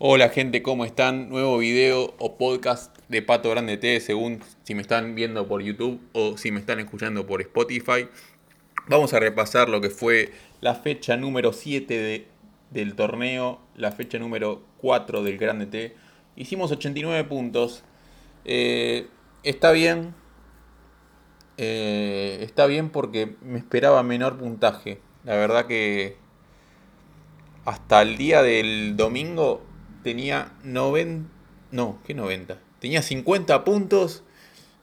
Hola gente, ¿cómo están? Nuevo video o podcast de Pato Grande T, según si me están viendo por YouTube o si me están escuchando por Spotify. Vamos a repasar lo que fue la fecha número 7 del torneo, la fecha número 4 del Grande T. Hicimos 89 puntos. Eh, está bien. Eh, está bien porque me esperaba menor puntaje. La verdad que hasta el día del domingo tenía 90. No, ¿qué 90? Tenía 50 puntos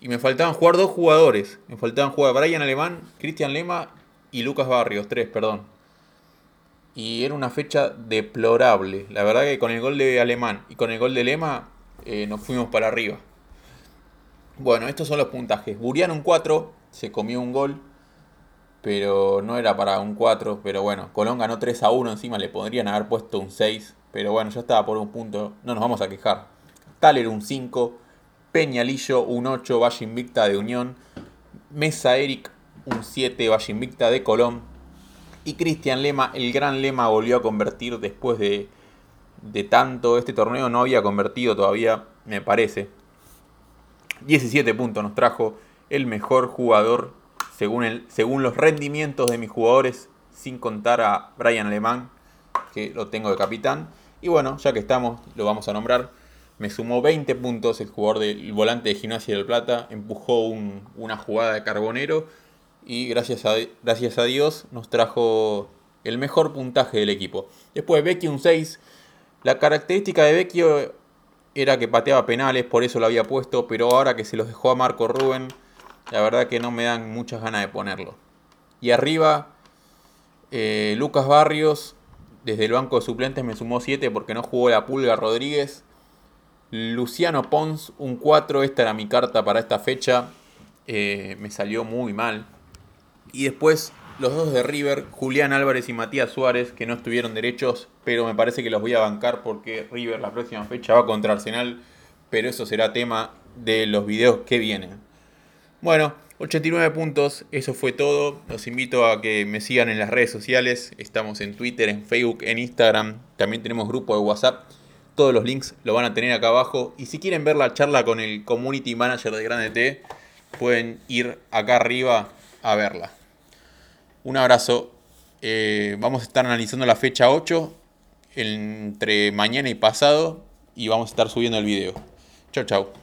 y me faltaban jugar dos jugadores. Me faltaban jugar Brian Alemán, Cristian Lema y Lucas Barrios, tres, perdón. Y era una fecha deplorable. La verdad que con el gol de Alemán y con el gol de Lema eh, nos fuimos para arriba. Bueno, estos son los puntajes. Buriano un 4, se comió un gol, pero no era para un 4. Pero bueno, Colón ganó 3 a 1, encima le podrían haber puesto un 6. Pero bueno, ya estaba por un punto, no nos vamos a quejar. Taler un 5, Peñalillo un 8, Valle Invicta de Unión, Mesa Eric un 7, Valle Invicta de Colón. Y Cristian Lema, el gran Lema, volvió a convertir después de, de tanto. Este torneo no había convertido todavía, me parece. 17 puntos nos trajo el mejor jugador según, el, según los rendimientos de mis jugadores, sin contar a Brian Alemán, que lo tengo de capitán. Y bueno, ya que estamos, lo vamos a nombrar. Me sumó 20 puntos el jugador del volante de Gimnasia del Plata. Empujó una jugada de Carbonero. Y gracias a, gracias a Dios nos trajo el mejor puntaje del equipo. Después Vecchio un 6. La característica de Vecchio era que pateaba penales, por eso lo había puesto. Pero ahora que se los dejó a Marco Rubén, la verdad que no me dan muchas ganas de ponerlo. Y arriba, eh, Lucas Barrios desde el banco de suplentes me sumó 7 porque no jugó la Pulga Rodríguez. Luciano Pons, un 4. Esta era mi carta para esta fecha. Eh, me salió muy mal. Y después los dos de River, Julián Álvarez y Matías Suárez, que no estuvieron derechos, pero me parece que los voy a bancar porque River la próxima fecha va contra Arsenal. Pero eso será tema de los videos que vienen. Bueno, 89 puntos, eso fue todo. Los invito a que me sigan en las redes sociales. Estamos en Twitter, en Facebook, en Instagram. También tenemos grupo de WhatsApp. Todos los links lo van a tener acá abajo. Y si quieren ver la charla con el Community Manager de Grande T, pueden ir acá arriba a verla. Un abrazo. Eh, vamos a estar analizando la fecha 8 entre mañana y pasado. Y vamos a estar subiendo el video. Chau, chau.